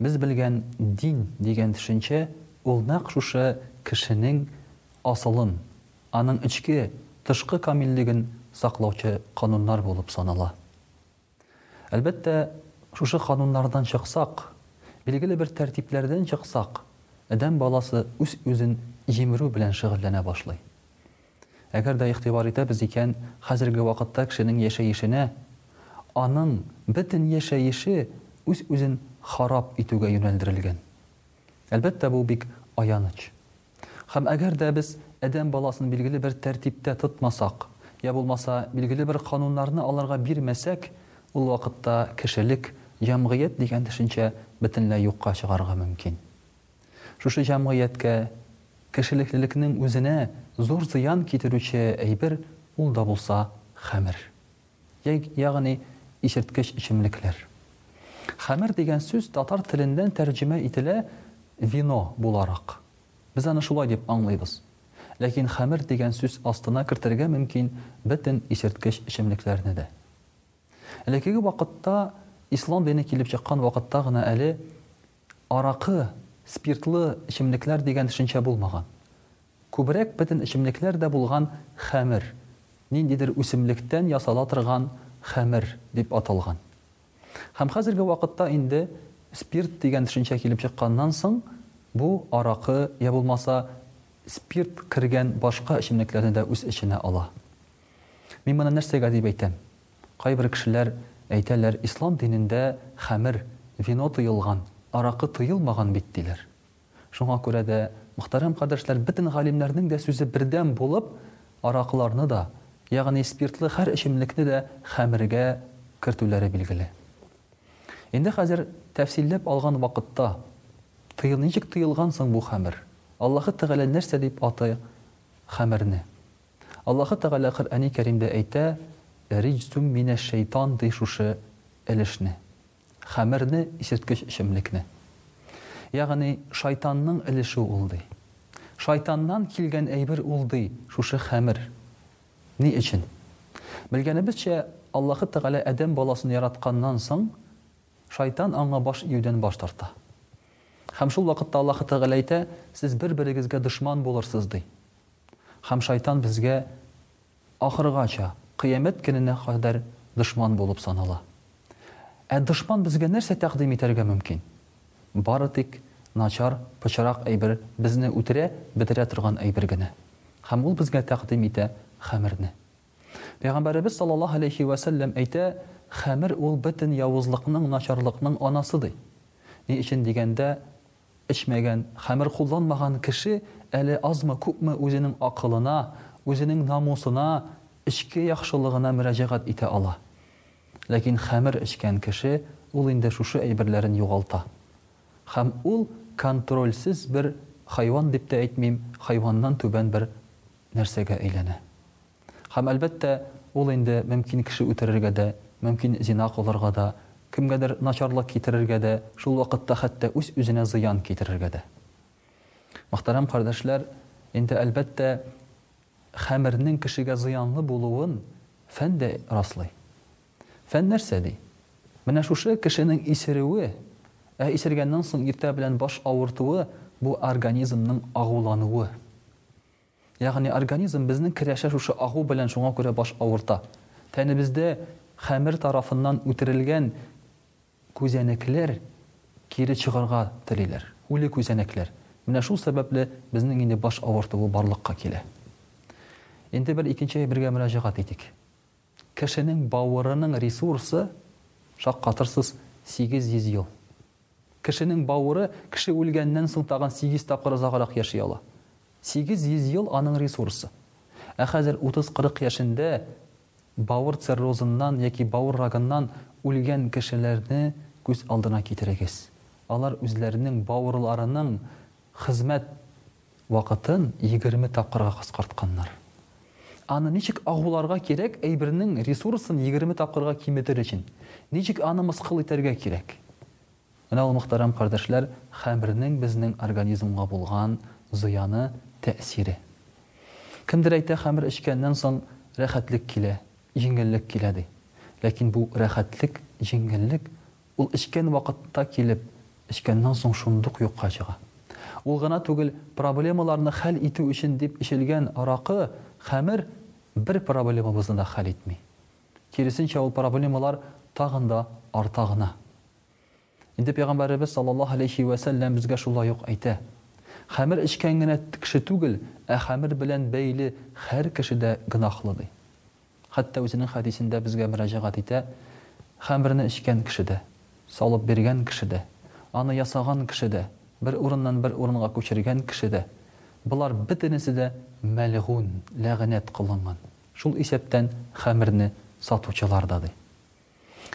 Без белгән дин дигән төшенчә ул нәкъ шушы кешенең асылын, аның эчке, тышкы камиллеген саклаучы кануннар булып санала. Әлбәттә, шушы кануннардан чыксак, билгеле бер тәртипләрдән чыксак, адәм баласы үз-үзен җимерү белән шөгыльләнә башлый. Әгәр дә игътибар итәбез икән, хәзерге вакытта кешенең яшәешенә, аның бөтен яшәеше үз-үзен харап итүгә юнәлдерелгән. Әлбәттә, бу бик аяныч. Һәм әгәр дә без адәм баласын билгеле бер тәртиптә тотмасак, йә булмаса, билгеле бер кануннарны аларга бирмәсәк, ул вакытта кешелек, җәмгыять дигән төшенчә бөтенләй юкка чыгарга мөмкин. Шушы җәмгыятькә, кешелеклелекнең үзенә зур зыян китерүче әйбер ул да булса хәмер. Ягъни исерткеч эчемлекләр. Хәмер дигән сүз татар теленнән тәрҗемә ителә вино буларак. Без аны шулай дип аңлыйбыз. Ләкин хәмер дигән сүз астына кертергә мөмкин бөтен исерткеч эчемлекләрне дә. Элекеге вакытта, ислам дине килеп чыккан вакытта гына әле Аракы, спиртлы эчемлекләр дигән төшенчә булмаган. Күбрәк бөтен эчемлекләр дә булган хәмер, ниндидер үсемлектән ясала торган хәмер дип аталган. Һәм хәзерге вакытта инде спирт дигән төшенчә килеп чыкканнан соң, бу аракы я булмаса спирт кергән башка эчемлекләрне дә үз эченә ала. Мин моны нәрсәгә дип әйтәм? Кайбер кешеләр әйтәләр, ислам динендә хәмер, вино тыелган, аракы тыелмаган бит, диләр. Шуңа күрә дә, мөхтәрәм кардәшләр, бөтен галимнәрнең дә сүзе бердәм булып, аракыларны да, ягъни спиртлы хәр эчемлекне дә хәмергә кертүләре билгеле. Инде хәзер тәфсилләп алган вакытта, тыел, ничек тыелган соң бу хәмер? Аллаһы Тәгалә нәрсә дип атый хәмерне? Аллаһы Тәгалә Коръәни Кәримдә әйтә, Риҗсүм минәшшәйтан ди шушы элешне, хәмерне, исерткеч эчемлекне. Ягъни, шайтанның элеше ул ди. Шайтаннан килгән әйбер ул ди шушы хәмер. Ни өчен? Белгәнебезчә, Аллаһы Тәгалә Адәм баласын яратканнан соң, шайтан аңа баш июдән баш тарта. Һәм шул вакытта Аллаһы Тәгалә әйтә, Сез бер-берегезгә дошман булырсыз ди. Һәм Шайтан безгә ахыргача, Кыямәт көненә кадәр дошман булып санала. Ә дошман безгә нәрсә тәкъдим итәргә мөмкин? Бары тик начар, пычрак әйбер, безне үтерә, бетерә торган әйбер генә. Һәм ул безгә тәкъдим итә хәмерне. Пәйгамбәребез саллаллаһу галәйһи вә сәлләм әйтә, Хәмер ул бөтен явызлыкның, начарлыкның анасы, ди. Ни өчен дигәндә, Эчмәгән, хәмер кулланмаган кеше әле азмы-күпме үзенең акылына, үзенең намусына, эчке яхшылыгына мөрәҗәгать итә ала. Ләкин хәмер эчкән кеше ул инде шушы әйберләрен югалта. Һәм ул контрольсез бер, хайван дип тә әйтмим, хайваннан түбән бер нәрсәгә әйләнә. Һәм, әлбәттә, ул инде мөмкин кеше үтерергә дә, мөмкин зина кылырга да, кемгәдер начарлык китерергә дә, шул вакытта хәтта үз-үзенә зыян китерергә дә. Мөхтәрәм кардәшләр, инде, әлбәттә, хәмернең кешегә зыянлы булуын фән дә раслый. Фән нәрсә ди? Менә шушы кешенең исерүе, ә исергәннән соң иртә белән баш авыртуы, бу организмның агулануы. Ягъни организм безнең керәшә шушы агу белән шуңа күрә баш авырта. Тәнебездә хәмер тарафыннан үтерелгән күзәнәкләр кире чыгарга телиләр. Үле күзәнәкләр. Менә шул сәбәпле безнең инде баш авыртуы барлыкка килә. Инде бер икенче әйбергә мөрәҗәгать итик. Кешенең бавырының ресурсы, шаккатырсыз, 800 ел. Кешенең бавыры кеше үлгәннән соң тагын 8 тапкыр озаграк яши ала. 800 ел аның ресурсы. Ә хәзер 30-40 яшендә бавыр циррозыннан яки бавыр рагыннан үлгән кешеләрне күз алдына китерегез. Алар үзләренең бавырларының хезмәт Вакытын егерме тапкырга кыскартканнар. Аны ничек агуларга кирәк, әйбернең ресурсын егерме тапкырга киметер өчен, ничек аны мыскыл итәргә кирәк? Менә ул, мөхтәрәм кардәшләр, хәмернең безнең организмга булган зыяны, тәэсире. Кемдер әйтә, хәмер эчкәннән соң рәхәтлек килә, җиңеллек килә, ди. Ләкин бу рәхәтлек, җиңеллек Ул эчкән вакытта килеп, эчкәннән соң шундук юкка чыга. Ул гына түгел, проблемаларны хәл итү өчен дип эчелгән аракы, хәмер бер проблемабызны да хәл итми. Киресенчә, ул проблемалар тагын да арта гына. Инде Пәйгамбәребез саллаллаһу галәйһи вә сәлләм безгә шулай ук әйтә, Хәмер эчкән генә кеше түгел, ә хәмер белән бәйле һәр кеше дә гөнаһлы, ди. Хәтта үзенең хәдисендә безгә мөрәҗәгать итә, Хәмерне эчкән кеше дә, салып биргән кеше дә, аны ясаган кеше дә, бер урыннан бер урынга күчергән кеше дә, болар бөтенесе дә мәлгунь, ләгънәт кылынган, шул исәптән хәмерне сатучылар да, ди.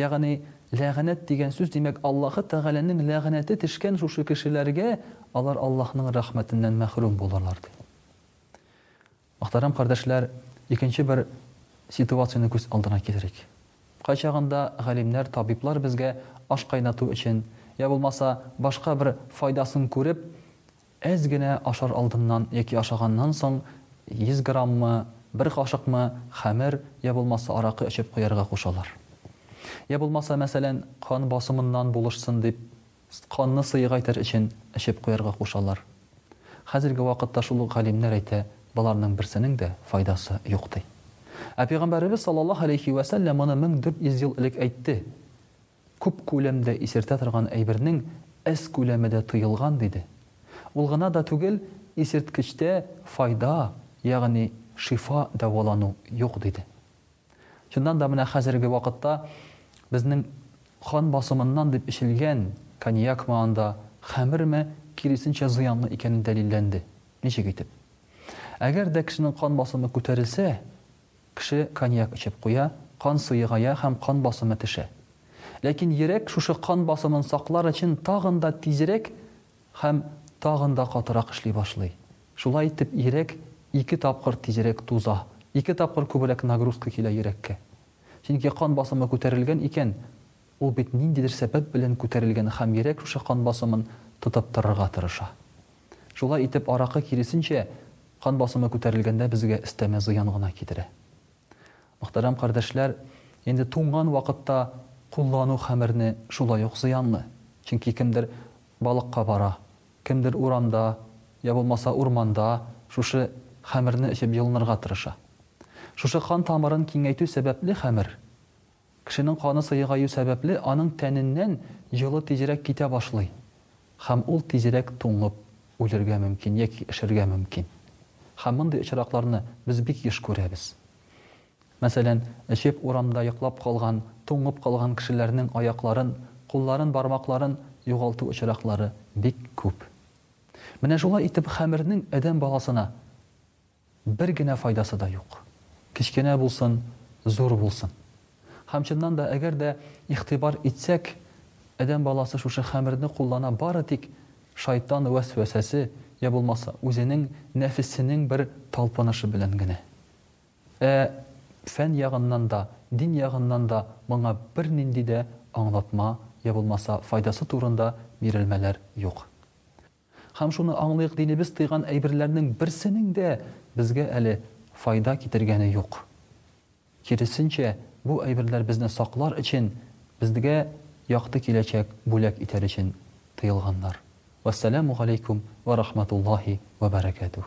Ягъни, ләгънәт дигән сүз, димәк, Аллаһы Тәгаләнең ләгънәте төшкән шушы кешеләргә, алар Аллаһның рәхмәтеннән мәхрүм булырлар, ди. Мөхтәрәм кардәшләр, икенче бер ситуацияне күз алдына китерик. Кайчагында галимнәр, табиблар безгә аш кайнату өчен, йә булмаса, башка бер файдасын күреп, әз генә ашар алдыннан яки ашаганнан соң 100 граммы, бер кашыкмы хәмер, йә булмаса аракы эчеп куярга кушалар. Йә булмаса, мәсәлән, кан басымыннан булышсын дип, Канны сыегайтыр өчен эчеп куярга кушалар. Хәзерге вакытта шул ук галимнәр әйтә, боларның берсенең дә файдасы юк ди. Ә Пәйгамбәребез саллаллаһу галәйһи вә сәлләм моны 1400 ел элек әйтте. Күп күләмдә исертә торган әйбернең эз күләме дә тыелган диде. Ул гына да түгел, исерткечтә файда, ягъни шифа, дәвалану юк диде. Чыннан да, менә хәзерге вакытта безнең кан басымыннан дип эчелгән коньякмы анда, хәмерме, киресенчә зыянлы икәне дәлилләнде. Ничек итеп? Әгәр дә кешенең кан басымы күтәрелсә, кеше коньяк эчеп куя, кан сыегая һәм кан басымы төшә. Ләкин йөрәк шушы кан басымын саклар өчен тагын да тизрәк һәм тагын да катырак эшли башлый. Шулай итеп йөрәк ике тапкыр тизрәк туза, ике тапкыр күбрәк нагрузка килә йөрәккә. Чөнки кан басымы күтәрелгән икән, ул бит ниндидер сәбәп белән күтәрелгән һәм йөрәк шушы кан басымын тотып торырга тырыша. Шулай итеп аракы киресенчә, кан басымы күтәрелгәндә безгә өстәмә зыян гына китерә. Мөхтәрәм кардәшләр, инде туңган вакытта куллану хәмерне шулай ук зыянлы. Чөнки кемдер балыкка бара, Кемдер урамда, я булмаса урманда шушы хәмерне эчеп җылынырга тырыша. Шушы кан тамырын киңәйтү сәбәпле хәмер, кешенең каны сыегаю сәбәпле аның тәненнән җылы тизрәк китә башлый һәм ул тизрәк туңып үлергә мөмкин яки эшергә мөмкин. Һәм мондый очракларны без бик еш күрәбез. Мәсәлән, эчеп урамда йоклап калган, туңып калган кешеләрнең аякларын, кулларын, бармакларын югалту очраклары бик күп. Менә шулай итеп хәмернең адәм баласына бер генә файдасы да юк. Кечкенә булсын, зур булсын. Һәм чыннан да, әгәр дә игътибар итсәк, адәм баласы шушы хәмерне куллана бары тик шайтан вәсвәсәсе, йә булмаса, үзенең нәфесенең бер талпынышы белән генә. Ә фән ягыннан да, дин ягыннан да моңа бернинди дә аңлатма я булмаса файдасы турында бирелмәләр юк. Һәм шуны аңлыйк, динебез тыйган әйберләрнең берсенең дә безгә әле файда китергәне юк. Киресенчә, бу әйберләр безне саклар өчен, безгә якты киләчәк бүләк итәр өчен тыелганнар. Вәссәламү галәйкүм вә рахмәтуллаһи вә бәрәкәтүһ.